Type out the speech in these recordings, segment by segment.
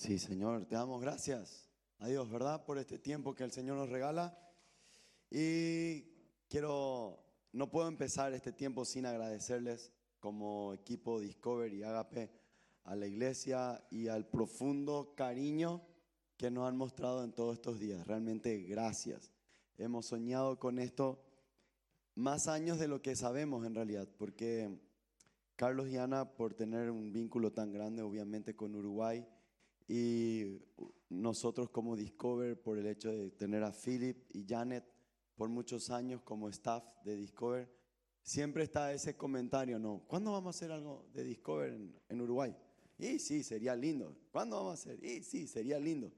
Sí, Señor, te damos gracias a Dios, ¿verdad? Por este tiempo que el Señor nos regala. Y quiero, no puedo empezar este tiempo sin agradecerles como equipo Discover y Agape a la iglesia y al profundo cariño que nos han mostrado en todos estos días. Realmente gracias. Hemos soñado con esto más años de lo que sabemos en realidad, porque Carlos y Ana, por tener un vínculo tan grande obviamente con Uruguay, y nosotros como Discover, por el hecho de tener a Philip y Janet por muchos años como staff de Discover, siempre está ese comentario, ¿no? ¿Cuándo vamos a hacer algo de Discover en, Uruguay? Y sí, sería lindo. ¿Cuándo vamos a hacer? Y sí, sería lindo.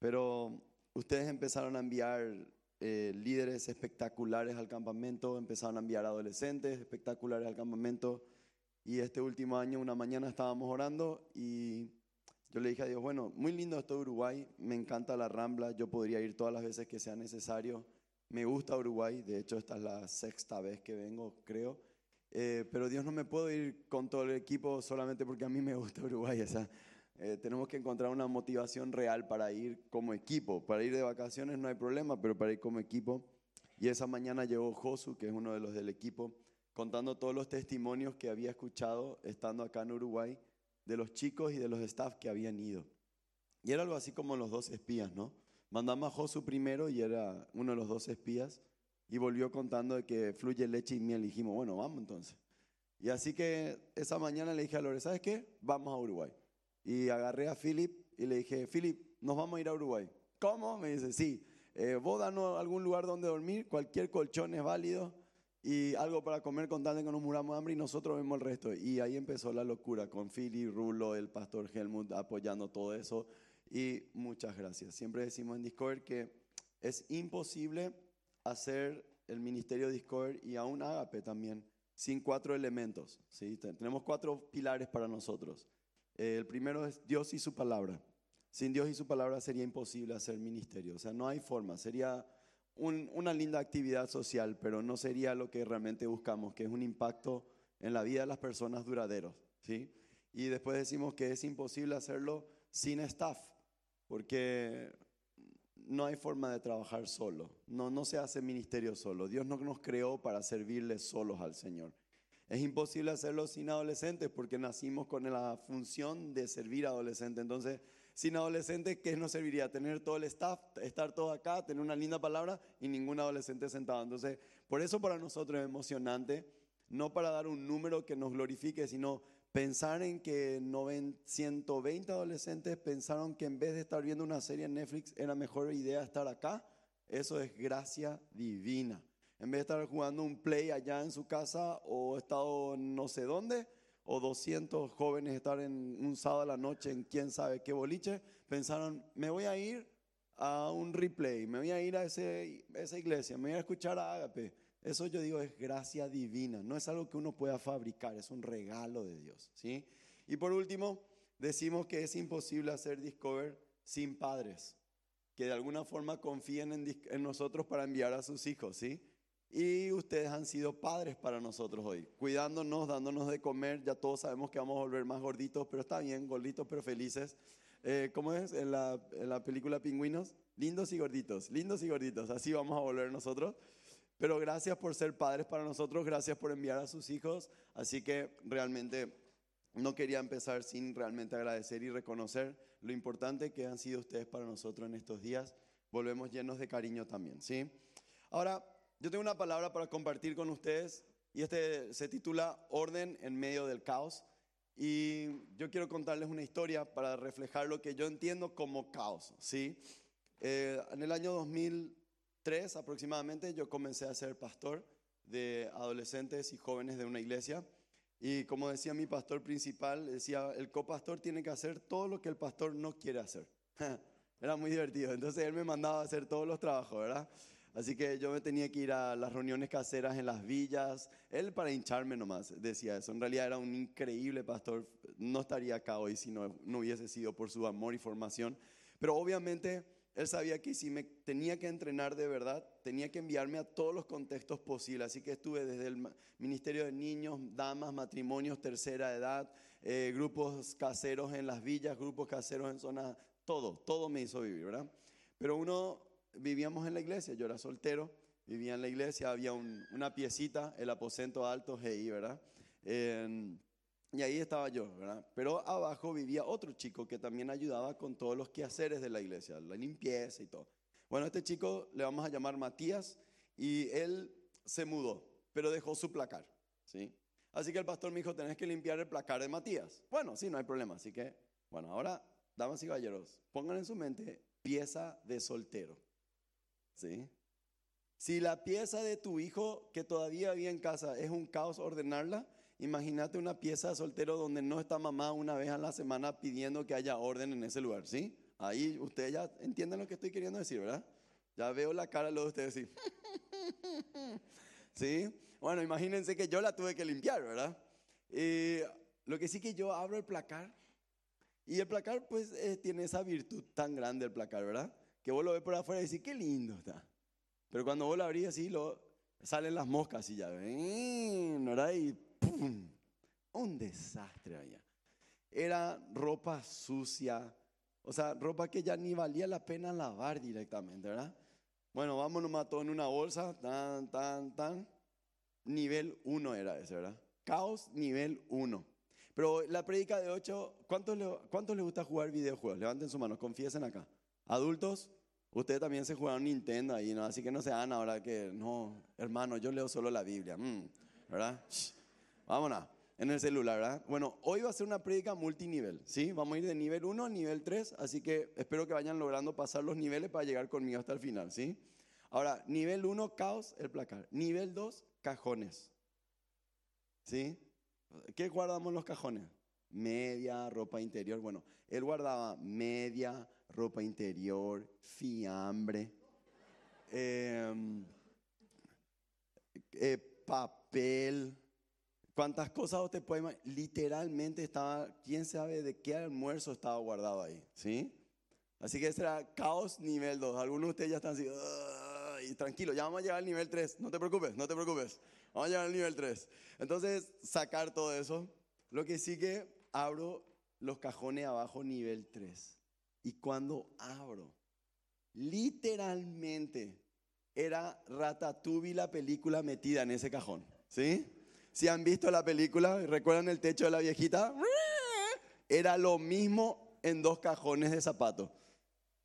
Pero ustedes empezaron a enviar eh, líderes espectaculares al campamento, empezaron a enviar adolescentes espectaculares al campamento. Y este último año, una mañana estábamos orando y yo le dije a Dios, bueno, muy lindo esto de Uruguay, me encanta la Rambla, yo podría ir todas las veces que sea necesario. Me gusta Uruguay, de hecho esta es la sexta vez que vengo, creo. Eh, pero Dios no me puedo ir con todo el equipo solamente porque a mí me gusta Uruguay. O sea, eh, tenemos que encontrar una motivación real para ir como equipo. Para ir de vacaciones no hay problema, pero para ir como equipo. Y esa mañana llegó Josu, que es uno de los del equipo, contando todos los testimonios que había escuchado estando acá en Uruguay de los chicos y de los staff que habían ido. Y era algo así como los dos espías, ¿no? Mandamos a Josu primero y era uno de los dos espías y volvió contando de que fluye leche y miel. Y dijimos, bueno, vamos entonces. Y así que esa mañana le dije a Lore, ¿sabes qué? Vamos a Uruguay. Y agarré a Philip y le dije, Philip, nos vamos a ir a Uruguay. ¿Cómo? Me dice, sí. Eh, vos danos algún lugar donde dormir, cualquier colchón es válido y algo para comer con tal de que nos de hambre y nosotros vemos el resto. Y ahí empezó la locura con Philly, Rulo, el pastor Helmut apoyando todo eso. Y muchas gracias. Siempre decimos en Discover que es imposible hacer el ministerio Discover y aún Agape también sin cuatro elementos. ¿sí? Tenemos cuatro pilares para nosotros. el primero es Dios y su palabra. Sin Dios y su palabra sería imposible hacer ministerio. O sea, no hay forma. Sería una linda actividad social, pero no sería lo que realmente buscamos, que es un impacto en la vida de las personas duraderos. ¿sí? Y después decimos que es imposible hacerlo sin staff, porque no hay forma de trabajar solo, no, no se hace ministerio solo. Dios no nos creó para servirle solos al Señor. Es imposible hacerlo sin adolescentes porque nacimos con la función de servir a adolescentes. Entonces, sin adolescente, ¿qué nos serviría? Tener todo el staff, estar todo acá, tener una linda palabra y ningún adolescente sentado. Entonces, por eso para nosotros es emocionante, no para dar un número que nos glorifique, sino pensar en que 120 adolescentes pensaron que en vez de estar viendo una serie en Netflix era mejor idea estar acá. Eso es gracia divina. En vez de estar jugando un play allá en su casa o estado no sé dónde, o 200 jóvenes estar en un sábado a la noche en quién sabe qué boliche, pensaron, me voy a ir a un replay, me voy a ir a ese, esa iglesia, me voy a escuchar a Ágape. Eso yo digo es gracia divina, no es algo que uno pueda fabricar, es un regalo de Dios. ¿sí? Y por último, decimos que es imposible hacer Discover sin padres, que de alguna forma confíen en, en nosotros para enviar a sus hijos. ¿sí? Y ustedes han sido padres para nosotros hoy, cuidándonos, dándonos de comer. Ya todos sabemos que vamos a volver más gorditos, pero está bien, gorditos pero felices. Eh, ¿Cómo es en la, en la película Pingüinos? Lindos y gorditos, lindos y gorditos. Así vamos a volver nosotros. Pero gracias por ser padres para nosotros, gracias por enviar a sus hijos. Así que realmente no quería empezar sin realmente agradecer y reconocer lo importante que han sido ustedes para nosotros en estos días. Volvemos llenos de cariño también, ¿sí? Ahora, yo tengo una palabra para compartir con ustedes y este se titula Orden en medio del caos. Y yo quiero contarles una historia para reflejar lo que yo entiendo como caos. ¿sí? Eh, en el año 2003 aproximadamente yo comencé a ser pastor de adolescentes y jóvenes de una iglesia. Y como decía mi pastor principal, decía, el copastor tiene que hacer todo lo que el pastor no quiere hacer. Era muy divertido. Entonces él me mandaba a hacer todos los trabajos, ¿verdad? Así que yo me tenía que ir a las reuniones caseras en las villas. Él para hincharme nomás decía eso. En realidad era un increíble pastor. No estaría acá hoy si no, no hubiese sido por su amor y formación. Pero obviamente él sabía que si me tenía que entrenar de verdad, tenía que enviarme a todos los contextos posibles. Así que estuve desde el Ministerio de Niños, Damas, Matrimonios, Tercera Edad, eh, grupos caseros en las villas, grupos caseros en zonas, todo, todo me hizo vivir, ¿verdad? Pero uno, vivíamos en la iglesia, yo era soltero, vivía en la iglesia, había una piecita, el aposento alto, GI, ¿verdad? y ahí estaba yo, ¿verdad? Pero abajo vivía otro chico que también ayudaba con todos los quehaceres de la iglesia, la limpieza y todo. Bueno, este chico le vamos a llamar Matías y él se mudó, pero dejó su placar, ¿sí? Así que el pastor me dijo, tenés que limpiar el placar de Matías. Bueno, sí, no hay problema. Así que, bueno, ahora, damas y caballeros, pongan en su mente pieza de soltero, ¿sí? Si la pieza de tu hijo que todavía vive en casa es un caos ordenarla, imagínate una pieza de soltero donde no está mamá una vez a la semana pidiendo que haya orden en ese lugar, ¿sí? Ahí ustedes ya entienden lo que estoy queriendo decir, ¿verdad? Ya veo la cara de ustedes, ¿sí? ¿Sí? Bueno, imagínense que yo la tuve que limpiar, ¿verdad? lo que sí que yo abro el placar y el placar pues eh, tiene esa virtud tan grande el placar, ¿verdad? Que vos lo ves por afuera y decís, qué lindo está. Pero cuando vos lo abrís así, salen las moscas y ya, ¿verdad? Y. Un desastre allá. Era ropa sucia, o sea, ropa que ya ni valía la pena lavar directamente, ¿verdad? Bueno, vámonos nomás todo en una bolsa, tan, tan, tan. Nivel 1 era ese, ¿verdad? Caos nivel 1. Pero la predica de 8, ¿cuántos ¿cuántos les gusta jugar videojuegos? Levanten su mano, confiesen acá. Adultos, Ustedes también se jugaron Nintendo ahí, ¿no? Así que no se hagan ahora que, no, hermano, yo leo solo la Biblia, mm, ¿verdad? vámonos, en el celular, ¿verdad? Bueno, hoy va a ser una prédica multinivel, ¿sí? Vamos a ir de nivel 1 a nivel 3, así que espero que vayan logrando pasar los niveles para llegar conmigo hasta el final, ¿sí? Ahora, nivel 1, caos, el placar. Nivel 2, cajones. ¿Sí? ¿Qué guardamos los cajones? Media, ropa interior. Bueno, él guardaba media, ropa interior, fiambre, em, eh, papel. ¿Cuántas cosas usted puede imaginar? Literalmente estaba, quién sabe de qué almuerzo estaba guardado ahí, ¿sí? Así que ese era caos nivel 2. Algunos de ustedes ya están así, tranquilo, ya vamos a llegar al nivel 3. No te preocupes, no te preocupes. Vamos a llegar al nivel 3. Entonces, sacar todo eso. Lo que sí que abro los cajones abajo, nivel 3. Y cuando abro, literalmente era Ratatouille la película metida en ese cajón. ¿Sí? Si han visto la película, ¿recuerdan el techo de la viejita? Era lo mismo en dos cajones de zapatos.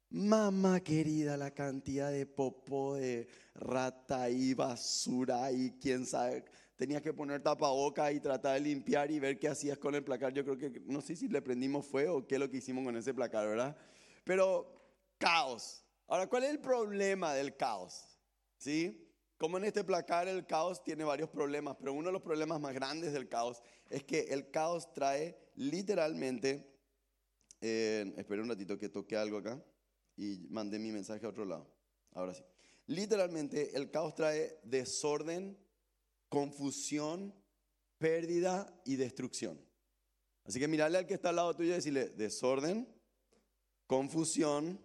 Mamá querida, la cantidad de popó, de rata y basura y quién sabe. Tenías que poner tapaboca y tratar de limpiar y ver qué hacías con el placar. Yo creo que, no sé si le prendimos fuego o qué es lo que hicimos con ese placar, ¿verdad? Pero caos. Ahora, ¿cuál es el problema del caos? ¿Sí? Como en este placar el caos tiene varios problemas, pero uno de los problemas más grandes del caos es que el caos trae literalmente, eh, espera un ratito que toque algo acá y mandé mi mensaje a otro lado. Ahora sí. Literalmente el caos trae desorden, confusión, pérdida y destrucción. Así que mirarle al que está al lado tuyo y decirle desorden, confusión,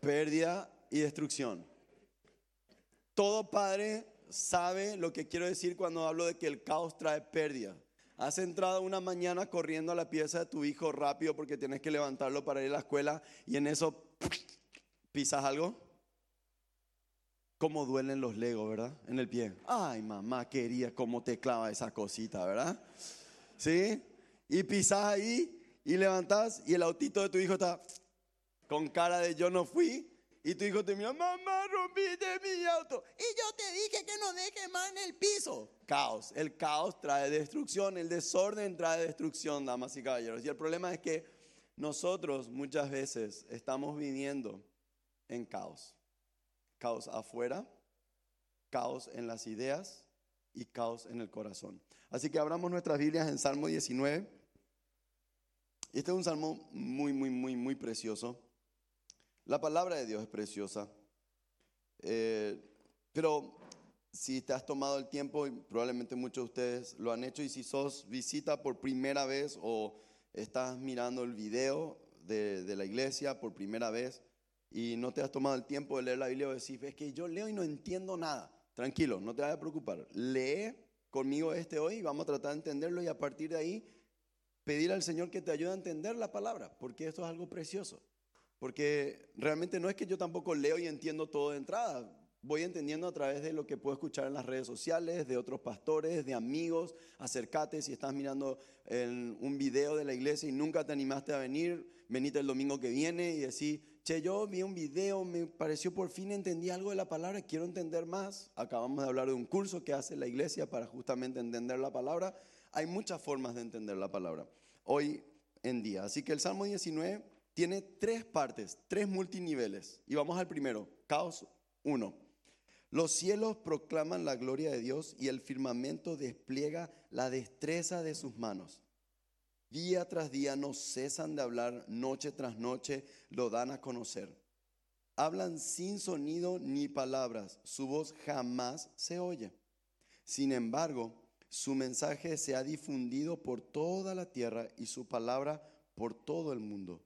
pérdida y destrucción. Todo padre sabe lo que quiero decir cuando hablo de que el caos trae pérdida. Has entrado una mañana corriendo a la pieza de tu hijo rápido porque tienes que levantarlo para ir a la escuela y en eso ¿Pisas algo? ¿Cómo duelen los legos, verdad? En el pie. Ay, mamá quería cómo te clava esa cosita, ¿verdad? ¿Sí? Y pisas ahí y levantás y el autito de tu hijo está con cara de yo no fui. Y tu hijo te mira, mamá, rompiste mi auto. Y yo te dije que no deje más en el piso. Caos. El caos trae destrucción. El desorden trae destrucción, damas y caballeros. Y el problema es que nosotros muchas veces estamos viviendo en caos. Caos afuera, caos en las ideas y caos en el corazón. Así que abramos nuestras Biblias en Salmo 19. Este es un salmo muy, muy, muy, muy precioso. La palabra de Dios es preciosa. Eh, pero si te has tomado el tiempo, y probablemente muchos de ustedes lo han hecho, y si sos visita por primera vez o estás mirando el video de, de la iglesia por primera vez, y no te has tomado el tiempo de leer la Biblia o decir, es que yo leo y no entiendo nada. Tranquilo, no te vayas a preocupar. Lee conmigo este hoy, vamos a tratar de entenderlo y a partir de ahí pedir al Señor que te ayude a entender la palabra, porque esto es algo precioso. Porque realmente no es que yo tampoco leo y entiendo todo de entrada. Voy entendiendo a través de lo que puedo escuchar en las redes sociales, de otros pastores, de amigos. Acércate si estás mirando un video de la iglesia y nunca te animaste a venir, venite el domingo que viene y decís, che, yo vi un video, me pareció por fin entendí algo de la palabra, quiero entender más. Acabamos de hablar de un curso que hace la iglesia para justamente entender la palabra. Hay muchas formas de entender la palabra hoy en día. Así que el Salmo 19 tiene tres partes, tres multiniveles. Y vamos al primero, caos 1. Los cielos proclaman la gloria de Dios y el firmamento despliega la destreza de sus manos. Día tras día no cesan de hablar, noche tras noche lo dan a conocer. Hablan sin sonido ni palabras, su voz jamás se oye. Sin embargo, su mensaje se ha difundido por toda la tierra y su palabra por todo el mundo.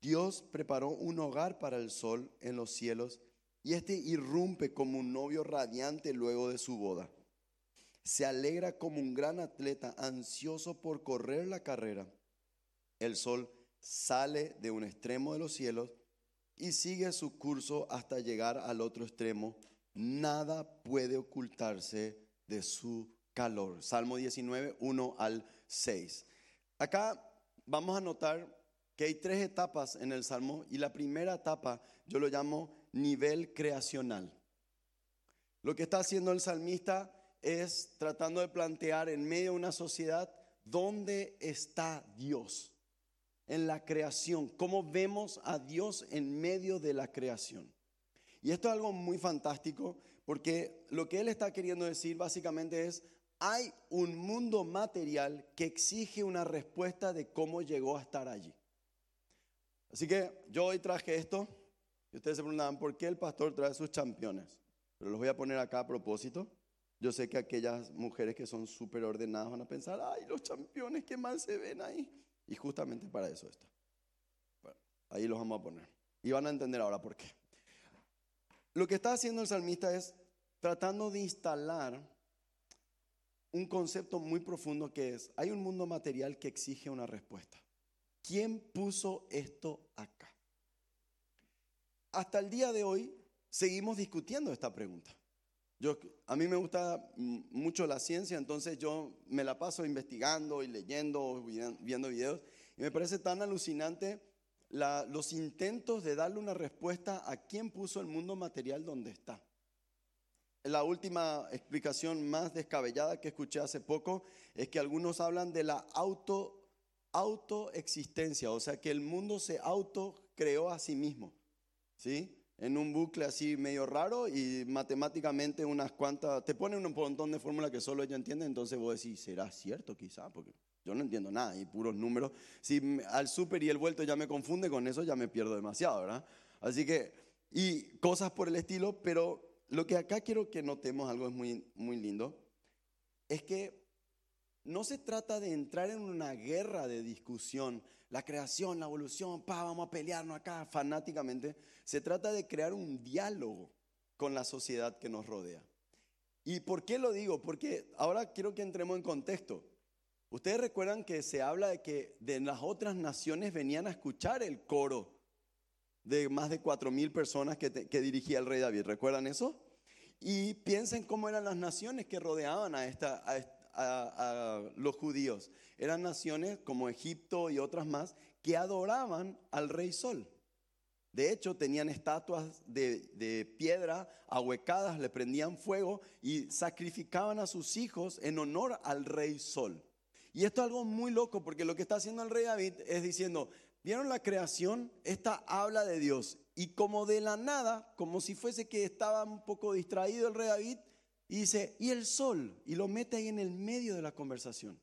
Dios preparó un hogar para el sol en los cielos y éste irrumpe como un novio radiante luego de su boda se alegra como un gran atleta ansioso por correr la carrera. El sol sale de un extremo de los cielos y sigue su curso hasta llegar al otro extremo. Nada puede ocultarse de su calor. Salmo 19, 1 al 6. Acá vamos a notar que hay tres etapas en el Salmo y la primera etapa yo lo llamo nivel creacional. Lo que está haciendo el salmista es tratando de plantear en medio de una sociedad dónde está Dios en la creación, cómo vemos a Dios en medio de la creación. Y esto es algo muy fantástico porque lo que él está queriendo decir básicamente es, hay un mundo material que exige una respuesta de cómo llegó a estar allí. Así que yo hoy traje esto y ustedes se preguntaban, ¿por qué el pastor trae sus championes? Pero los voy a poner acá a propósito yo sé que aquellas mujeres que son súper ordenadas van a pensar, ay, los campeones, qué mal se ven ahí. Y justamente para eso está. ahí los vamos a poner. Y van a entender ahora por qué. Lo que está haciendo el salmista es tratando de instalar un concepto muy profundo que es, hay un mundo material que exige una respuesta. ¿Quién puso esto acá? Hasta el día de hoy seguimos discutiendo esta pregunta. Yo, a mí me gusta mucho la ciencia, entonces yo me la paso investigando y leyendo, viendo videos, y me parece tan alucinante los intentos de darle una respuesta a quién puso el mundo material donde está. La última explicación más descabellada que escuché hace poco es que algunos hablan de la auto, autoexistencia, o sea que el mundo se auto creó a sí mismo. ¿Sí? En un bucle así medio raro y matemáticamente unas cuantas, te pone un montón de fórmulas que solo ella entiende, entonces vos decís, ¿será cierto quizá? Porque yo no entiendo nada y puros números. Si al súper y el vuelto ya me confunde, con eso ya me pierdo demasiado, ¿verdad? Así que, y cosas por el estilo, pero lo que acá quiero que notemos, algo es muy, muy lindo, es que no se trata de entrar en una guerra de discusión la creación, la evolución, pa, vamos a pelearnos acá fanáticamente. Se trata de crear un diálogo con la sociedad que nos rodea. ¿Y por qué lo digo? Porque ahora quiero que entremos en contexto. Ustedes recuerdan que se habla de que de las otras naciones venían a escuchar el coro de más de cuatro mil personas que, dirigía el rey David. ¿Recuerdan eso? Y piensen cómo eran las naciones que rodeaban a, esta, a, los judíos. Eran naciones como Egipto y otras más que adoraban al rey Sol. De hecho, tenían estatuas de, de, piedra ahuecadas, le prendían fuego y sacrificaban a sus hijos en honor al rey Sol. Y esto es algo muy loco porque lo que está haciendo el rey David es diciendo, ¿vieron la creación? Esta habla de Dios. Y como de la nada, como si fuese que estaba un poco distraído el rey David, y dice, y el sol, y lo mete ahí en el medio de la conversación.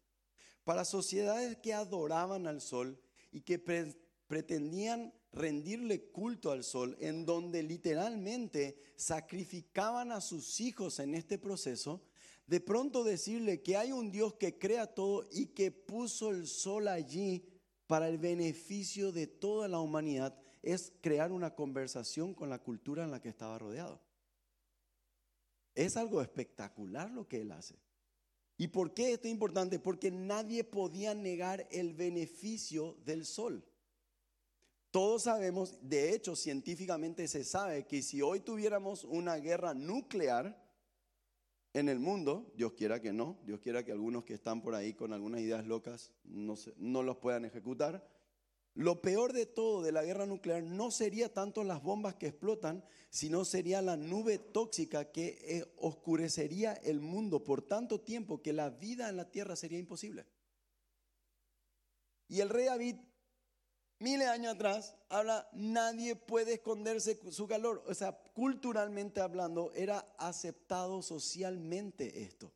Para sociedades que adoraban al sol y que pretendían rendirle culto al sol, en donde literalmente sacrificaban a sus hijos en este proceso, de pronto decirle que hay un Dios que crea todo y que puso el sol allí para el beneficio de toda la humanidad, es crear una conversación con la cultura en la que estaba rodeado. Es algo espectacular lo que él hace. ¿Y por qué esto es importante? Porque nadie podía negar el beneficio del sol. Todos sabemos, de hecho científicamente se sabe que si hoy tuviéramos una guerra nuclear en el mundo, Dios quiera que no, Dios quiera que algunos que están por ahí con algunas ideas locas no, no los puedan ejecutar, lo peor de todo de la guerra nuclear no sería tanto las bombas que explotan, sino sería la nube tóxica que eh, oscurecería el mundo por tanto tiempo que la vida en la tierra sería imposible. Y el rey David, miles de años atrás, habla, nadie puede esconderse su calor. O sea, culturalmente hablando, era aceptado socialmente esto.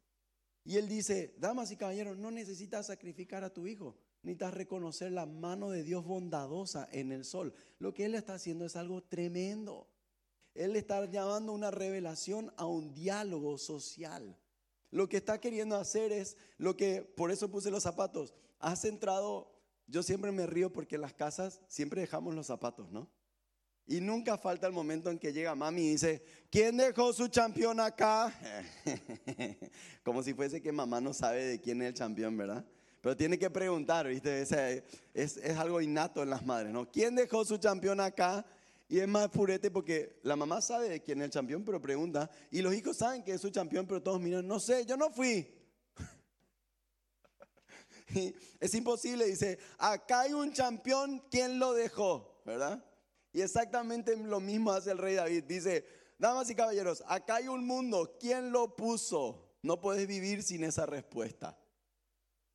Y él dice, damas y caballeros, no necesitas sacrificar a tu hijo. Necesitas reconocer la mano de Dios bondadosa en el sol. Lo que Él está haciendo es algo tremendo. Él está llamando una revelación a un diálogo social. Lo que está queriendo hacer es lo que, por eso puse los zapatos. Has entrado, yo siempre me río porque en las casas siempre dejamos los zapatos, ¿no? Y nunca falta el momento en que llega mami y dice, ¿quién dejó su campeón acá? Como si fuese que mamá no sabe de quién es el campeón, ¿verdad? Pero tiene que preguntar, ¿viste? Es, es, algo innato en las madres, ¿no? ¿Quién dejó su campeón acá? Y es más purete porque la mamá sabe quién es el campeón, pero pregunta. Y los hijos saben que es su campeón, pero todos miran, no sé, yo no fui. es imposible, dice, acá hay un campeón, ¿quién lo dejó? ¿Verdad? Y exactamente lo mismo hace el rey David. Dice, damas y caballeros, acá hay un mundo, ¿quién lo puso? No puedes vivir sin esa respuesta.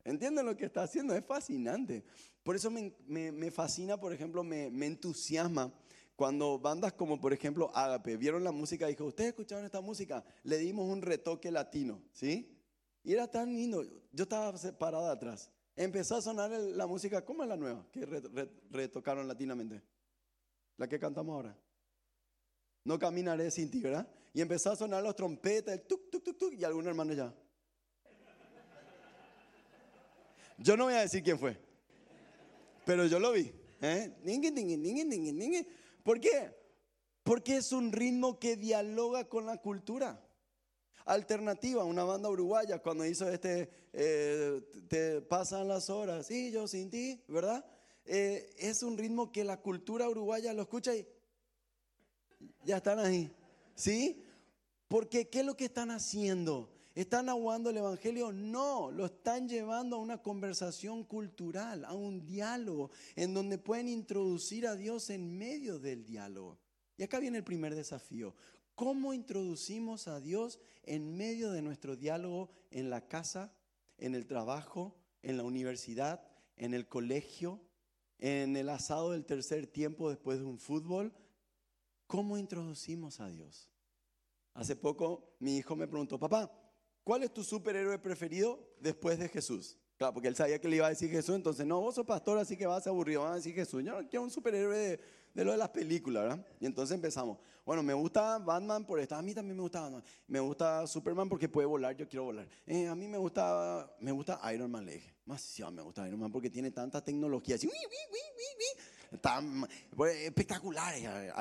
¿Entienden lo que está haciendo? Es fascinante. Por eso me, fascina, por ejemplo, me, entusiasma cuando bandas como, por ejemplo, Agape vieron la música y dijo, ¿ustedes escucharon esta música? Le dimos un retoque latino, ¿sí? Y era tan lindo. Yo estaba parado atrás. Empezó a sonar la música, ¿cómo es la nueva? Que retocaron latinamente. La que cantamos ahora. No caminaré sin ti, ¿verdad? Y empezó a sonar los trompetas, el tuk, tuk, tuk, tuk, y algunos hermanos ya. Yo no voy a decir quién fue, pero yo lo vi. ¿eh? ¿Por qué? Porque es un ritmo que dialoga con la cultura. Alternativa, una banda uruguaya cuando hizo este, eh, te pasan las horas y yo sin ti, ¿verdad? Eh, es un ritmo que la cultura uruguaya lo escucha y ya están ahí, ¿sí? Porque ¿qué es lo que están haciendo? ¿Están aguando el Evangelio? No, lo están llevando a una conversación cultural, a un diálogo, en donde pueden introducir a Dios en medio del diálogo. Y acá viene el primer desafío. ¿Cómo introducimos a Dios en medio de nuestro diálogo en la casa, en el trabajo, en la universidad, en el colegio, en el asado del tercer tiempo después de un fútbol? ¿Cómo introducimos a Dios? Hace poco mi hijo me preguntó, papá, ¿Cuál es tu superhéroe preferido después de Jesús? Claro, porque él sabía que le iba a decir Jesús, entonces no, vos sos pastor, así que vas aburrido, vas a decir Jesús. Yo quiero un superhéroe de, lo de las películas, ¿verdad? Y entonces empezamos. Bueno, me gusta Batman por esto, a mí también me gusta Batman. Me gusta Superman porque puede volar, yo quiero volar. Eh, a mí me gusta, me gusta Iron Man, le dije. Más me gusta Iron Man porque tiene tanta tecnología, así, tan pues, espectacular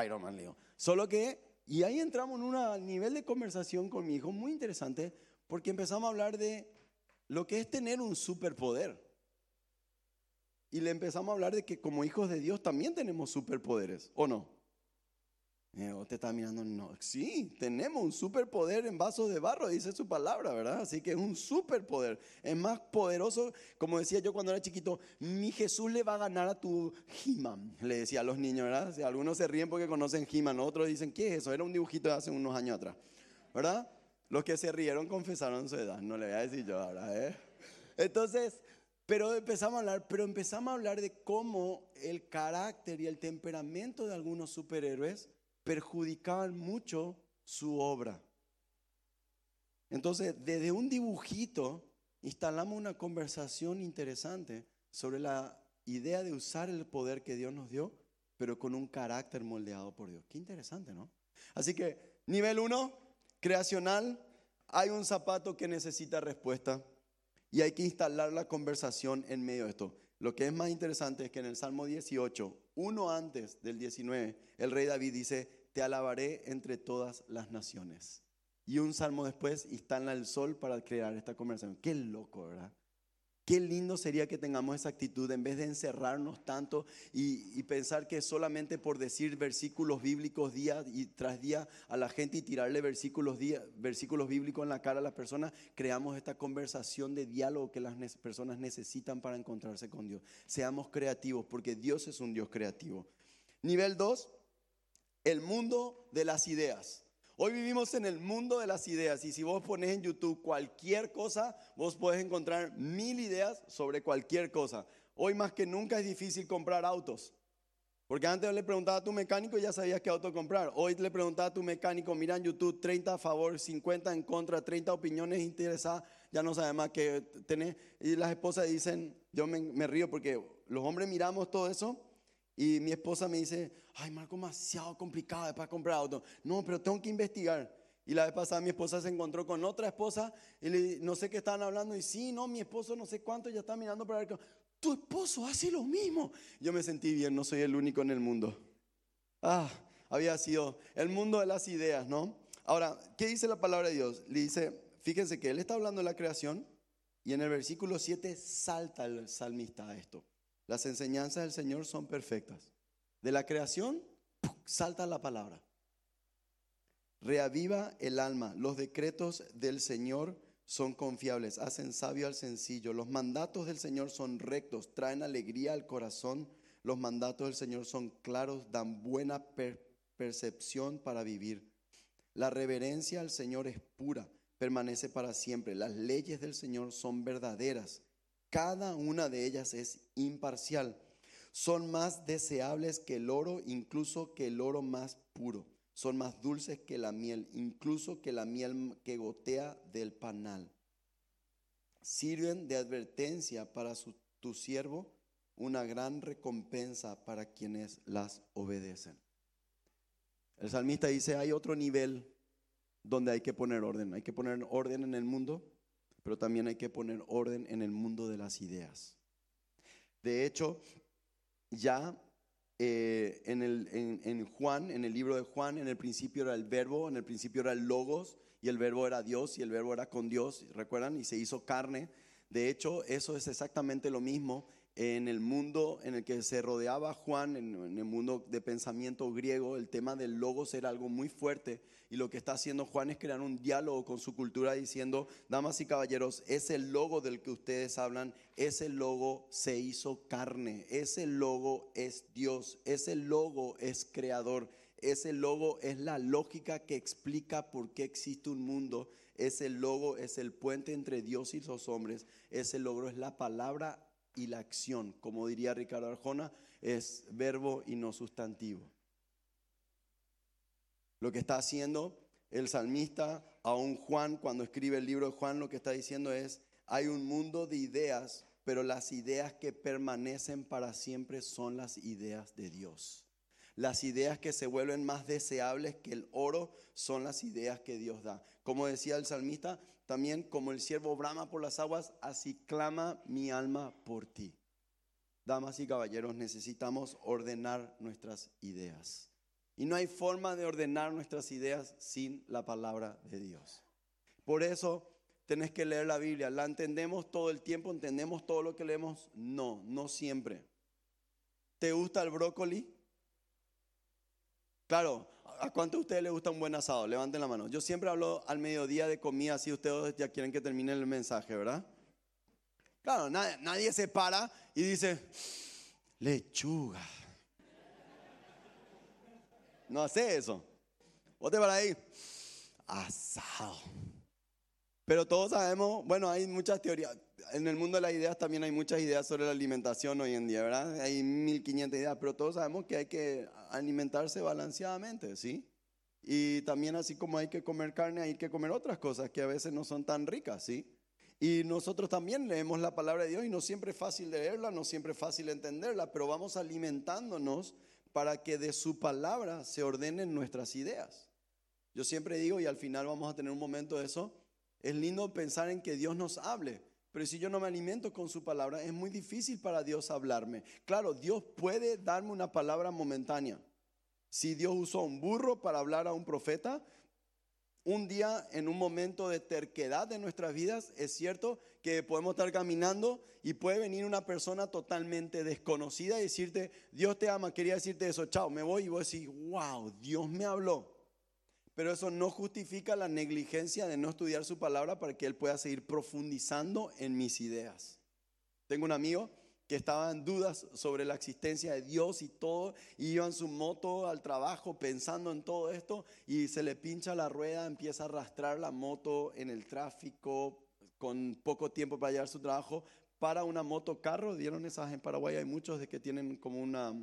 Iron Man, le digo. Solo que, y ahí entramos en un nivel de conversación con mi hijo muy interesante porque empezamos a hablar de lo que es tener un superpoder. Y le empezamos a hablar de que como hijos de Dios también tenemos superpoderes, ¿o no? Eh, te está mirando, no. Sí, tenemos un superpoder en vasos de barro, dice su palabra, ¿verdad? Así que es un superpoder. Es más poderoso, como decía yo cuando era chiquito, mi Jesús le va a ganar a tu He-Man, le decía a los niños, ¿verdad? Algunos se ríen porque conocen He-Man, otros dicen, ¿qué es eso? Era un dibujito de hace unos años atrás, ¿verdad? Los que se rieron confesaron su edad, no le voy a decir yo ahora, ¿eh? Entonces, pero empezamos a hablar, pero empezamos a hablar de cómo el carácter y el temperamento de algunos superhéroes perjudicaban mucho su obra. Entonces, desde un dibujito instalamos una conversación interesante sobre la idea de usar el poder que Dios nos dio, pero con un carácter moldeado por Dios. Qué interesante, ¿no? Así que, nivel uno, creacional, hay un zapato que necesita respuesta y hay que instalar la conversación en medio de esto. Lo que es más interesante es que en el Salmo 18, uno antes del 19, el rey David dice, te alabaré entre todas las naciones. y un salmo después instala el sol para crear esta conversación. Qué loco, ¿verdad? Qué lindo sería que tengamos esa actitud en vez de encerrarnos tanto y, pensar que solamente por decir versículos bíblicos día y tras día a la gente y tirarle versículos, versículos bíblicos en la cara a las personas, creamos esta conversación de diálogo que las personas necesitan para encontrarse con Dios. Seamos creativos porque Dios es un Dios creativo. Nivel 2, el mundo de las ideas. Hoy vivimos en el mundo de las ideas y si vos pones en YouTube cualquier cosa, vos podés encontrar mil ideas sobre cualquier cosa. Hoy más que nunca es difícil comprar autos. Porque antes le preguntaba a tu mecánico y ya sabías qué auto comprar. Hoy le preguntaba a tu mecánico, mira en YouTube 30 a favor, 50 en contra, 30 opiniones interesadas, ya no sabes más que tenés. Y las esposas dicen, yo me río porque los hombres miramos todo eso y mi esposa me dice, ay Marco, demasiado complicado para comprar auto. No, pero tengo que investigar. Y la vez pasada mi esposa se encontró con otra esposa y le, no sé qué estaban hablando. Y sí, no, mi esposo no sé cuánto ya está mirando para ver. Tu esposo hace lo mismo. Yo me sentí bien, no soy el único en el mundo. Ah, había sido el mundo de las ideas, ¿no? Ahora, ¿qué dice la palabra de Dios? Le dice, fíjense que él está hablando de la creación y en el versículo 7 salta el salmista a esto. Las enseñanzas del Señor son perfectas. De la creación, salta la palabra. Reaviva el alma. Los decretos del Señor son confiables, hacen sabio al sencillo. Los mandatos del Señor son rectos, traen alegría al corazón. Los mandatos del Señor son claros, dan buena percepción para vivir. La reverencia al Señor es pura, permanece para siempre. Las leyes del Señor son verdaderas cada una de ellas es imparcial. Son más deseables que el oro, incluso que el oro más puro. Son más dulces que la miel, incluso que la miel que gotea del panal. Sirven de advertencia para tu siervo, una gran recompensa para quienes las obedecen. El salmista dice, hay otro nivel donde hay que poner orden. Hay que poner orden en el mundo pero también hay que poner orden en el mundo de las ideas. De hecho, ya eh, en, el, en, Juan, en el libro de Juan, en el principio era el verbo, en el principio era el logos, y el verbo era Dios, y el verbo era con Dios, ¿recuerdan? Y se hizo carne. De hecho, eso es exactamente lo mismo en el mundo en el que se rodeaba Juan, en, el mundo de pensamiento griego, el tema del logos era algo muy fuerte y lo que está haciendo Juan es crear un diálogo con su cultura diciendo, damas y caballeros, ese logo del que ustedes hablan, ese logo se hizo carne, ese logo es Dios, ese logo es creador, ese logo es la lógica que explica por qué existe un mundo. Ese logo es el puente entre Dios y los hombres. Ese logro es la palabra y la acción. Como diría Ricardo Arjona, es verbo y no sustantivo. Lo que está haciendo el salmista, aún Juan, cuando escribe el libro de Juan, lo que está diciendo es, hay un mundo de ideas, pero las ideas que permanecen para siempre son las ideas de Dios. Las ideas que se vuelven más deseables que el oro son las ideas que Dios da. Como decía el salmista, también como el siervo brama por las aguas, así clama mi alma por ti. Damas y caballeros, necesitamos ordenar nuestras ideas. Y no hay forma de ordenar nuestras ideas sin la palabra de Dios. Por eso tenés que leer la Biblia. ¿La entendemos todo el tiempo? ¿Entendemos todo lo que leemos? No, no siempre. ¿Te gusta el brócoli? Claro, ¿a cuánto de ustedes les gusta un buen asado? Levanten la mano. Yo siempre hablo al mediodía de comida, así ustedes ya quieren que termine el mensaje, ¿verdad? Claro, nadie, se para y dice, lechuga. No hace eso. Vos te paras ahí, asado. Pero todos sabemos, bueno, hay muchas teorías en el mundo de las ideas también hay muchas ideas sobre la alimentación hoy en día, ¿verdad? Hay 1500 ideas, pero todos sabemos que hay que alimentarse balanceadamente, ¿sí? Y también así como hay que comer carne, hay que comer otras cosas que a veces no son tan ricas, ¿sí? Y nosotros también leemos la palabra de Dios y no siempre es fácil leerla, no siempre es fácil entenderla, pero vamos alimentándonos para que de su palabra se ordenen nuestras ideas. Yo siempre digo, y al final vamos a tener un momento de eso, es lindo pensar en que Dios nos hable, pero si yo no me alimento con su palabra, es muy difícil para Dios hablarme. Claro, Dios puede darme una palabra momentánea. Si Dios usó un burro para hablar a un profeta, un día en un momento de terquedad de nuestras vidas, es cierto que podemos estar caminando y puede venir una persona totalmente desconocida y decirte, Dios te ama, quería decirte eso, chao, me voy y vos decís, wow, Dios me habló. Pero eso no justifica la negligencia de no estudiar su palabra para que Él pueda seguir profundizando en mis ideas. Tengo un amigo que estaba en dudas sobre la existencia de Dios y todo, y iba en su moto al trabajo pensando en todo esto, y se le pincha la rueda, empieza a arrastrar la moto en el tráfico, con poco tiempo para llegar a su trabajo, para una moto carro, dieron esas en Paraguay, hay muchos de que tienen como una,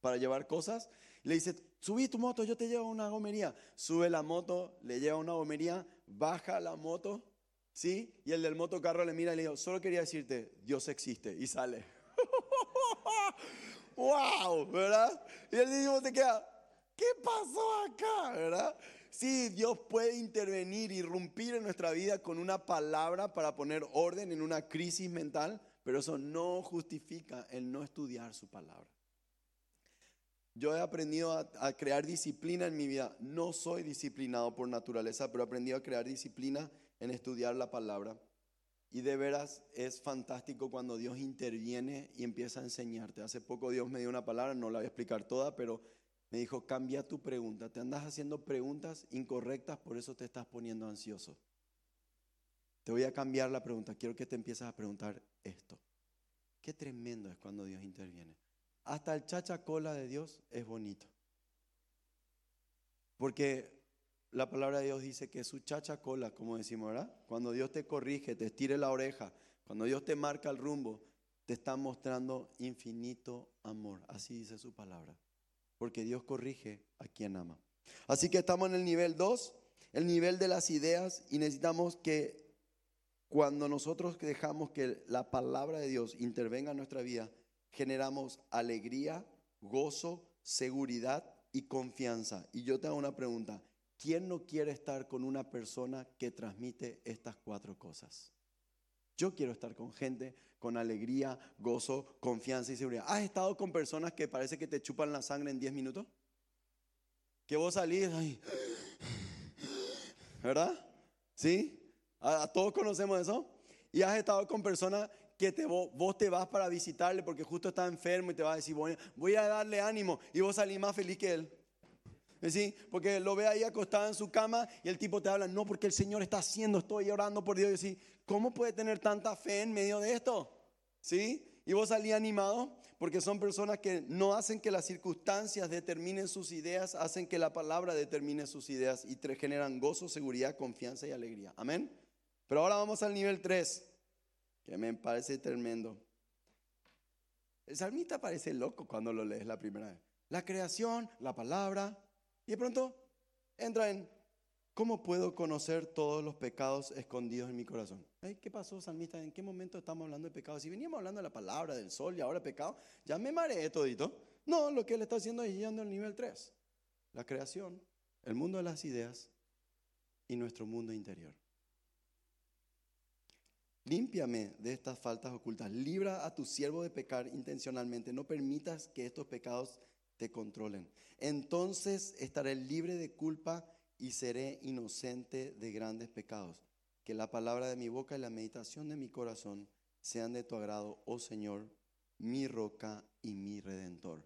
para llevar cosas, le dice, subí tu moto, yo te llevo una gomería, sube la moto, le lleva una gomería, baja la moto, ¿Sí? Y el del motocarro le mira y le dijo, solo quería decirte, Dios existe. Y sale. ¡Wow! ¿Verdad? Y el mismo se queda, ¿qué pasó acá? ¿Verdad? Sí, Dios puede intervenir, irrumpir en nuestra vida con una palabra para poner orden en una crisis mental, pero eso no justifica el no estudiar su palabra. Yo he aprendido a, crear disciplina en mi vida. No soy disciplinado por naturaleza, pero he aprendido a crear disciplina en estudiar la palabra. Y de veras es fantástico cuando Dios interviene y empieza a enseñarte. Hace poco Dios me dio una palabra, no la voy a explicar toda, pero me dijo, cambia tu pregunta. Te andas haciendo preguntas incorrectas, por eso te estás poniendo ansioso. Te voy a cambiar la pregunta. Quiero que te empieces a preguntar esto. Qué tremendo es cuando Dios interviene. Hasta el chacha cola de Dios es bonito. Porque la palabra de Dios dice que su chacha cola, como decimos, ¿verdad? Cuando Dios te corrige, te estire la oreja, cuando Dios te marca el rumbo, te está mostrando infinito amor. Así dice su palabra. Porque Dios corrige a quien ama. Así que estamos en el nivel 2, el nivel de las ideas, y necesitamos que cuando nosotros dejamos que la palabra de Dios intervenga en nuestra vida, generamos alegría, gozo, seguridad y confianza. Y yo te hago una pregunta. ¿Quién no quiere estar con una persona que transmite estas cuatro cosas? Yo quiero estar con gente con alegría, gozo, confianza y seguridad. ¿Has estado con personas que parece que te chupan la sangre en 10 minutos? Que vos salís, ¿verdad? ¿Sí? ¿A, todos conocemos eso? Y has estado con personas que te, vos, te vas para visitarle porque justo está enfermo y te va a decir, voy, voy a darle ánimo y vos salís más feliz que él. ¿Sí? Porque lo ve ahí acostado en su cama y el tipo te habla, no, porque el Señor está haciendo, estoy orando por Dios. Y ¿cómo puede tener tanta fe en medio de esto? ¿Sí? Y vos salí animado porque son personas que no hacen que las circunstancias determinen sus ideas, hacen que la palabra determine sus ideas y te generan gozo, seguridad, confianza y alegría. Amén. Pero ahora vamos al nivel 3, que me parece tremendo. El salmista parece loco cuando lo lees la primera vez. La creación, la palabra, y de pronto entra en, ¿cómo puedo conocer todos los pecados escondidos en mi corazón? ¿Qué pasó, salmista? ¿En qué momento estamos hablando de pecado? Si veníamos hablando de la palabra, del sol y ahora pecado, ya me mareé todito. No, lo que él está haciendo es llegando al nivel 3. La creación, el mundo de las ideas y nuestro mundo interior. Límpiame de estas faltas ocultas. Libra a tu siervo de pecar intencionalmente. No permitas que estos pecados te controlen. Entonces estaré libre de culpa y seré inocente de grandes pecados. Que la palabra de mi boca y la meditación de mi corazón sean de tu agrado, oh Señor, mi roca y mi redentor.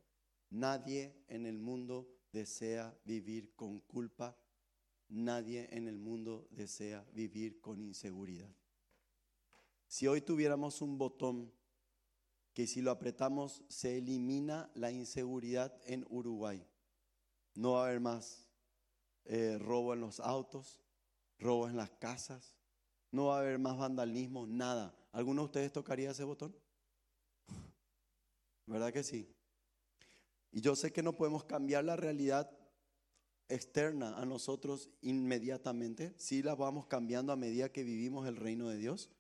Nadie en el mundo desea vivir con culpa. Nadie en el mundo desea vivir con inseguridad. Si hoy tuviéramos un botón que si lo apretamos se elimina la inseguridad en Uruguay. No va a haber más eh, robo en los autos, robo en las casas, no va a haber más vandalismo, nada. ¿Alguno de ustedes tocaría ese botón? ¿Verdad que sí? Y yo sé que no podemos cambiar la realidad externa a nosotros inmediatamente, sí la vamos cambiando a medida que vivimos el reino de Dios,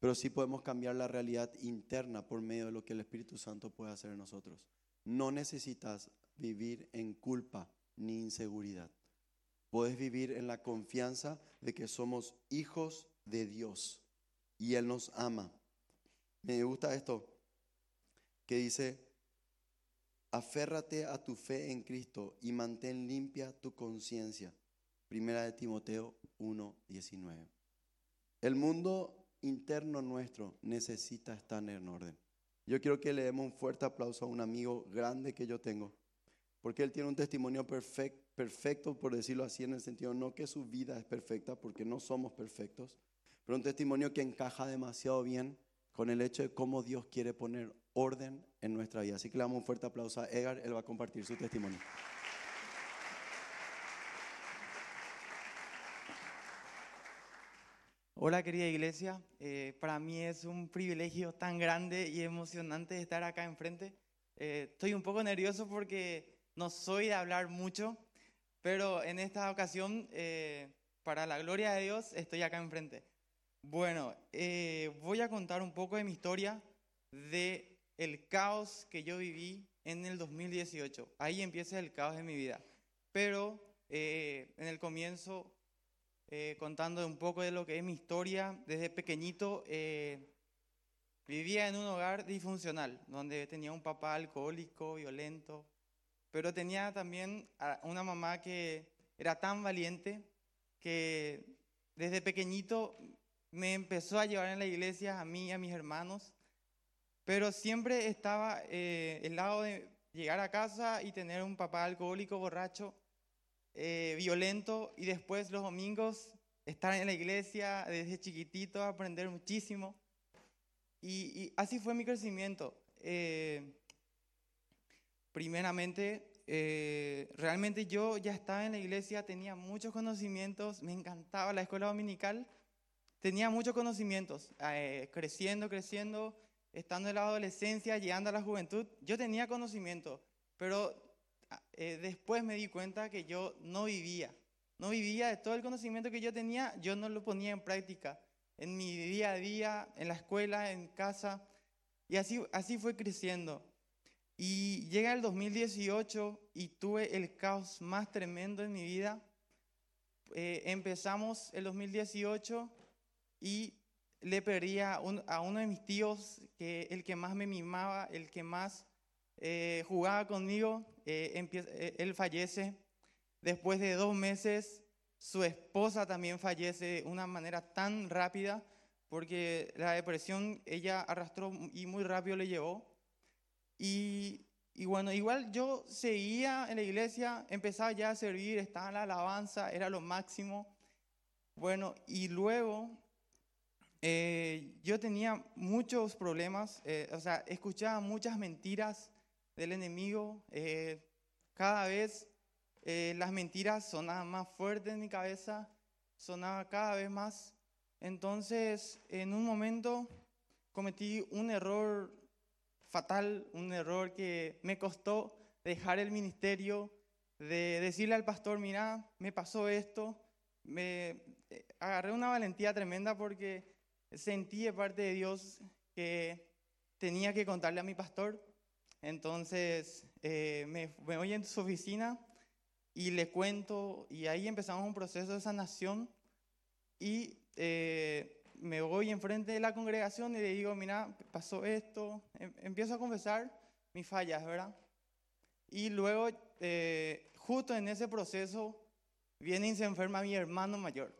pero sí podemos cambiar la realidad interna por medio de lo que el Espíritu Santo puede hacer en nosotros. No necesitas vivir en culpa ni inseguridad. Puedes vivir en la confianza de que somos hijos de Dios y Él nos ama. Me gusta esto que dice, aférrate a tu fe en Cristo y mantén limpia tu conciencia. Primera de Timoteo 1:19. El mundo interno nuestro necesita estar en orden. Yo quiero que le demos un fuerte aplauso a un amigo grande que yo tengo, porque él tiene un testimonio perfecto, perfecto, por decirlo así, en el sentido no que su vida es perfecta, porque no somos perfectos, pero un testimonio que encaja demasiado bien con el hecho de cómo Dios quiere poner orden en nuestra vida. Así que le damos un fuerte aplauso a Edgar, él va a compartir su testimonio. Hola querida iglesia, Eh, para mí es un privilegio tan grande y emocionante estar acá enfrente. Eh, estoy un poco nervioso porque no soy de hablar mucho, pero en esta ocasión, eh, para la gloria de Dios, estoy acá enfrente. Bueno, eh, voy a contar un poco de mi historia de el caos que yo viví en el 2018. Ahí empieza el caos de mi vida. Pero eh, en el comienzo eh, contando un poco de lo que es mi historia. Desde pequeñito eh, vivía en un hogar disfuncional, donde tenía un papá alcohólico, violento, pero tenía también a una mamá que era tan valiente que desde pequeñito me empezó a llevar en la iglesia a mí y a mis hermanos, pero siempre estaba eh, el lado de llegar a casa y tener un papá alcohólico, borracho, eh, violento y después los domingos estar en la iglesia desde chiquitito, aprender muchísimo. Y, así fue mi crecimiento. Eh, primeramente, eh, realmente yo ya estaba en la iglesia, tenía muchos conocimientos, me encantaba la escuela dominical, tenía muchos conocimientos, eh, creciendo, creciendo, estando en la adolescencia, llegando a la juventud, yo tenía conocimiento, pero eh, después me di cuenta que yo no vivía, no vivía de todo el conocimiento que yo tenía, yo no lo ponía en práctica en mi día a día, en la escuela, en casa, y así, así fue creciendo. Y llega el 2018 y tuve el caos más tremendo en mi vida. Eh, empezamos el 2018 y le perdí a, a uno de mis tíos, que el que más me mimaba, el que más eh, jugaba conmigo, eh, empie- eh, él fallece. Después de dos meses, su esposa también fallece de una manera tan rápida, porque la depresión ella arrastró y muy rápido le llevó. Y, y bueno, igual yo seguía en la iglesia, empezaba ya a servir, estaba en la alabanza, era lo máximo. Bueno, y luego eh, yo tenía muchos problemas, eh, o sea, escuchaba muchas mentiras del enemigo. eh, cada vez eh, las mentiras sonaban más fuertes en mi cabeza, sonaba cada vez más. Entonces, en un momento cometí un error fatal, un error que me costó dejar el ministerio, de decirle al pastor, mira, me pasó esto. Me eh, agarré una valentía tremenda porque sentí de parte de Dios que tenía que contarle a mi pastor. Entonces eh, me, me voy en su oficina y le cuento y ahí empezamos un proceso de sanación y eh, me voy enfrente de la congregación y le digo, mira, pasó esto, Em- empiezo a confesar mis fallas, ¿verdad? Y luego, eh, justo en ese proceso, viene y se enferma mi hermano mayor.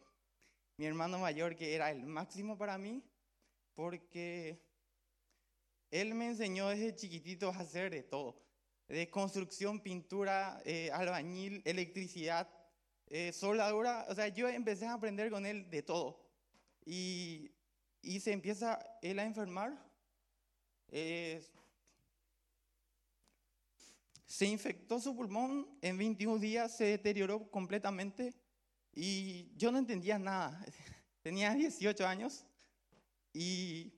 Mi hermano mayor, que era el máximo para mí, porque él me enseñó desde chiquitito a hacer de todo. De construcción, pintura, eh, albañil, electricidad, eh, soldadura. O sea, yo empecé a aprender con él de todo. Y, y se empieza él a enfermar. Eh, se infectó su pulmón, en 21 días se deterioró completamente y yo no entendía nada. Tenía 18 años y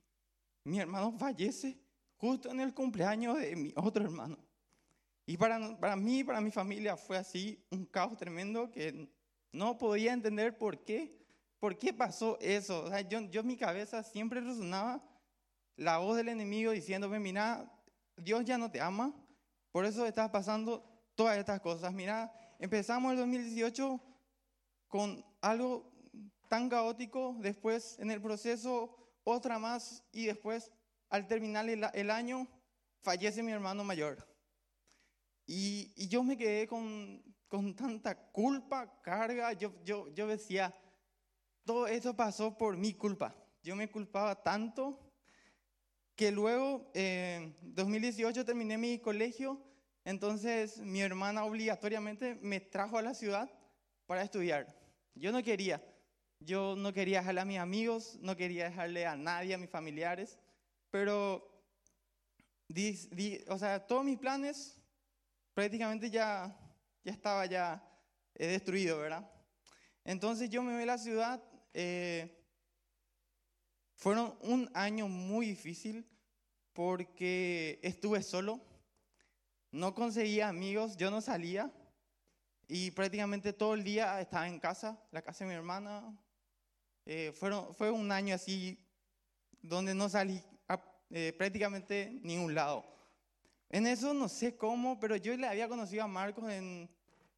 mi hermano fallece justo en el cumpleaños de mi otro hermano. Y para, para mí, para mi familia fue así, un caos tremendo que no podía entender por qué, por qué pasó eso. O sea, yo, yo en mi cabeza siempre resonaba la voz del enemigo diciéndome, mira, Dios ya no te ama, por eso estás pasando todas estas cosas. Mira, empezamos el 2018 con algo tan caótico, después en el proceso otra más y después al terminar el, año fallece mi hermano mayor. Y, yo me quedé con, tanta culpa, carga. Yo, yo, decía, todo esto pasó por mi culpa. Yo me culpaba tanto que luego, en 2018, terminé mi colegio. Entonces, mi hermana obligatoriamente me trajo a la ciudad para estudiar. Yo no quería. Yo no quería dejarle a mis amigos, no quería dejarle a nadie, a mis familiares. Pero, o sea, todos mis planes prácticamente ya, ya estaba ya eh, destruido, ¿verdad? Entonces yo me voy a la ciudad. Eh, fueron un año muy difícil porque estuve solo, no conseguía amigos, yo no salía y prácticamente todo el día estaba en casa, la casa de mi hermana. Eh, fueron, fue un año así donde no salí eh, prácticamente ningún lado. En eso no sé cómo, pero yo le había conocido a Marcos en,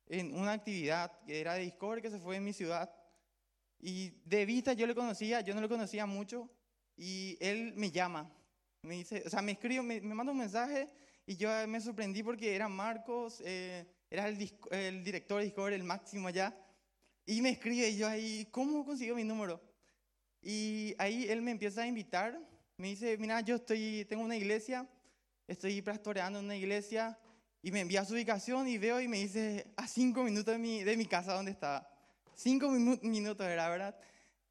en una actividad que era de Discord que se fue en mi ciudad. Y de vista yo le conocía, yo no le conocía mucho, y él me llama, me dice, o sea, me escribe, me, manda un mensaje y yo me sorprendí porque era Marcos, eh, era el, el, director de Discovery, el máximo allá, y me escribe y yo ahí, ¿cómo consiguió mi número? Y ahí él me empieza a invitar, me dice, mira, yo estoy, tengo una iglesia, estoy pastoreando en una iglesia, y me envía su ubicación y veo y me dice, a cinco minutos de mi, de mi casa donde estaba. Cinco minutos era, ¿verdad?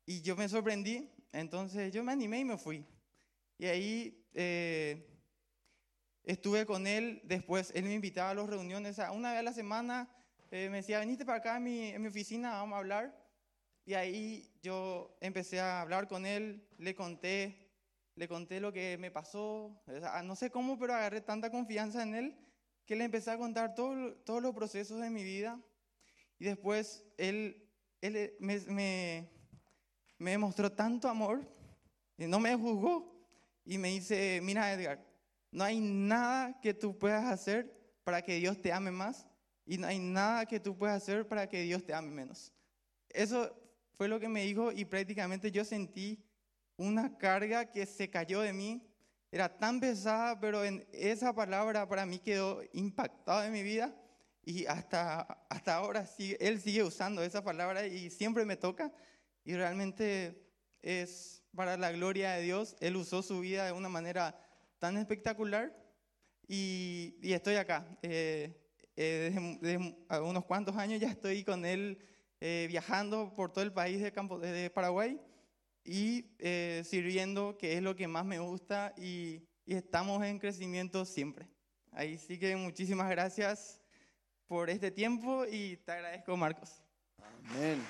Y yo me sorprendí, entonces yo me animé y me fui. Y ahí eh, estuve con él, después él me invitaba a las reuniones, una vez a la semana eh, me decía, venite para acá en mi, en mi oficina, vamos a hablar. Y ahí yo empecé a hablar con él, le conté, le conté lo que me pasó, no sé cómo, pero agarré tanta confianza en él que le empecé a contar todo, todos los procesos de mi vida. Y después él, él me, me, me mostró tanto amor, y no me juzgó, y me dice, mira Edgar, no hay nada que tú puedas hacer para que Dios te ame más y no hay nada que tú puedas hacer para que Dios te ame menos. Eso fue lo que me dijo y prácticamente yo sentí una carga que se cayó de mí. Era tan pesada, pero en esa palabra para mí quedó impactada en mi vida y hasta, hasta ahora sí, él sigue usando esa palabra y siempre me toca y realmente es para la gloria de Dios. Él usó su vida de una manera tan espectacular y, estoy acá. Eh, eh, desde, unos cuantos años ya estoy con él eh, viajando por todo el país de, Campo, de Paraguay y sirviendo, que es lo que más me gusta y, y estamos en crecimiento siempre. Ahí sí que muchísimas gracias por este tiempo y te agradezco, Marcos. Amén.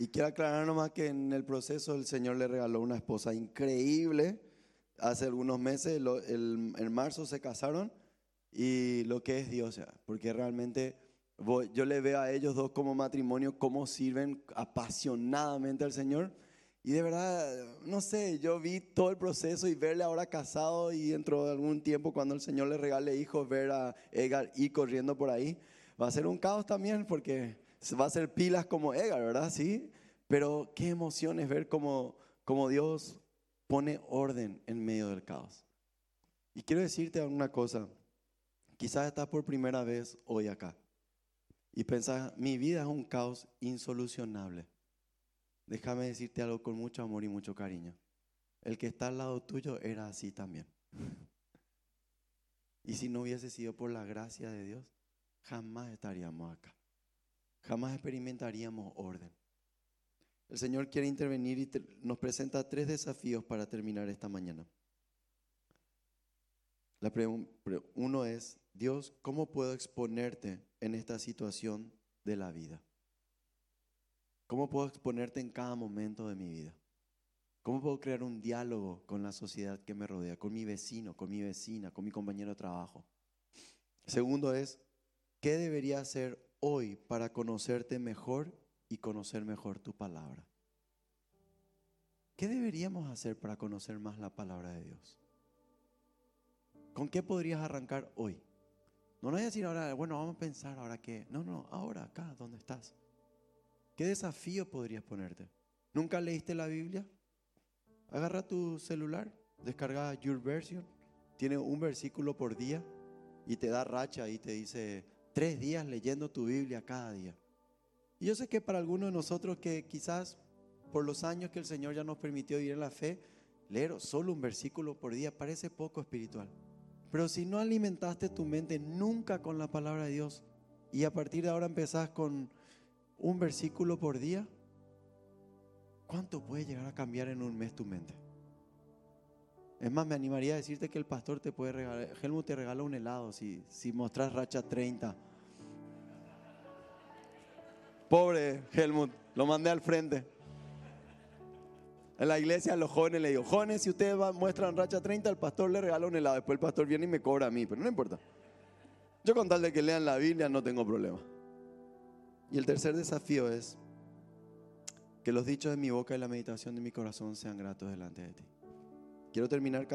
Y quiero aclarar nomás que en el proceso el Señor le regaló una esposa increíble. Hace algunos meses, en marzo se casaron y lo que es Dios, porque realmente yo le veo a ellos dos como matrimonio, cómo sirven apasionadamente al Señor. Y de verdad, no sé, yo vi todo el proceso y verle ahora casado y dentro de algún tiempo cuando el Señor le regale hijos, ver a Edgar y corriendo por ahí, va a ser un caos también porque va a ser pilas como Edgar, ¿verdad? Sí. Pero qué emoción es ver cómo, cómo Dios pone orden en medio del caos. Y quiero decirte una cosa. Quizás estás por primera vez hoy acá y pensás, mi vida es un caos insolucionable. Déjame decirte algo con mucho amor y mucho cariño. El que está al lado tuyo era así también. Y si no hubiese sido por la gracia de Dios, jamás estaríamos acá jamás experimentaríamos orden. El Señor quiere intervenir y nos presenta tres desafíos para terminar esta mañana. La uno es, Dios, ¿cómo puedo exponerte en esta situación de la vida? ¿Cómo puedo exponerte en cada momento de mi vida? ¿Cómo puedo crear un diálogo con la sociedad que me rodea, con mi vecino, con mi vecina, con mi compañero de trabajo? Segundo es, ¿qué debería hacer hoy para conocerte mejor y conocer mejor tu palabra? ¿Qué deberíamos hacer para conocer más la palabra de Dios? ¿Con qué podrías arrancar hoy? No a decir ahora, bueno, vamos a pensar ahora qué. No, no, ahora, acá, donde estás. ¿Qué desafío podrías ponerte? ¿Nunca leíste la Biblia? Agarra tu celular, descarga Your Version, tiene un versículo por día y te da racha y te dice tres días leyendo tu Biblia cada día. Y yo sé que para algunos de nosotros que quizás por los años que el Señor ya nos permitió vivir en la fe, leer solo un versículo por día parece poco espiritual. Pero si no alimentaste tu mente nunca con la palabra de Dios y a partir de ahora empezás con un versículo por día, ¿cuánto puede llegar a cambiar en un mes tu mente? Es más, me animaría a decirte que el pastor te puede regalar, Helmut te regala un helado si, si mostras racha 30. Pobre Helmut, lo mandé al frente. En la iglesia a los jóvenes le digo, jóvenes, si ustedes muestran racha 30, el pastor le regala un helado. Después el pastor viene y me cobra a mí, pero no importa. Yo con tal de que lean la Biblia no tengo problema. Y el tercer desafío es que los dichos de mi boca y la meditación de mi corazón sean gratos delante de ti. Quiero terminar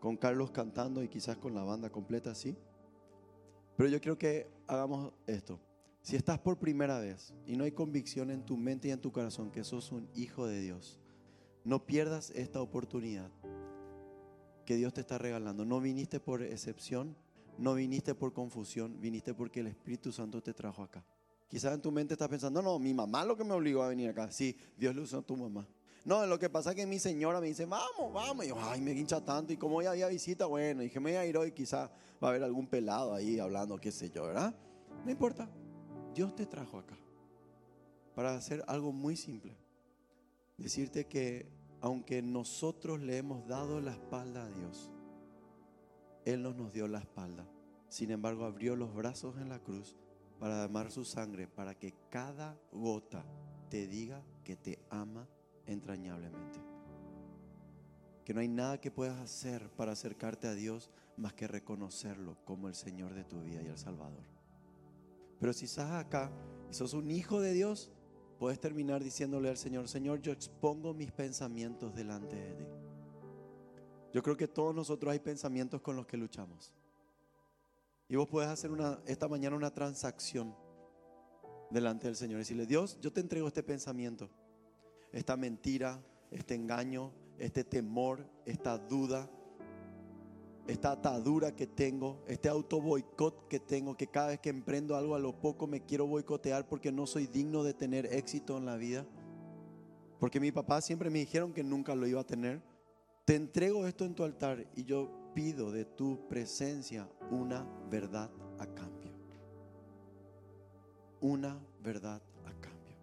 con Carlos cantando y quizás con la banda completa, sí. Pero yo quiero que hagamos esto. Si estás por primera vez y no hay convicción en tu mente y en tu corazón que sos un hijo de Dios, no pierdas esta oportunidad que Dios te está regalando. No viniste por excepción, no viniste por confusión, viniste porque el Espíritu Santo te trajo acá. Quizás en tu mente estás pensando, no, mi mamá lo que me obligó a venir acá. Sí, Dios le usó a tu mamá. No, lo que pasa es que mi señora me dice, vamos, vamos. Y yo, ay, me hincha tanto. Y como ya había visita, bueno, dije, me voy a ir hoy, quizás va a haber algún pelado ahí hablando, qué sé yo, ¿verdad? No importa. Dios te trajo acá para hacer algo muy simple decirte que aunque nosotros le hemos dado la espalda a Dios, Él no nos dio la espalda. Sin embargo, abrió los brazos en la cruz para amar su sangre, para que cada gota te diga que te ama entrañablemente. Que no hay nada que puedas hacer para acercarte a Dios más que reconocerlo como el Señor de tu vida y el Salvador. Pero si estás acá y sos un hijo de Dios, puedes terminar diciéndole al Señor, Señor, yo expongo mis pensamientos delante de ti. Yo creo que todos nosotros hay pensamientos con los que luchamos. Y vos puedes hacer una, esta mañana una transacción delante del Señor. Y decirle, Dios, yo te entrego este pensamiento, esta mentira, este engaño, este temor, esta duda, esta atadura que tengo, este auto boicot que tengo, que cada vez que emprendo algo a lo poco me quiero boicotear porque no soy digno de tener éxito en la vida. Porque mi papá siempre me dijeron que nunca lo iba a tener. Te entrego esto en tu altar y yo pido de tu presencia una verdad a cambio. Una verdad a cambio.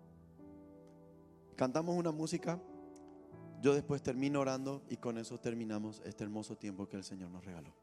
Cantamos una música. Yo después termino orando y con eso terminamos este hermoso tiempo que el Señor nos regaló.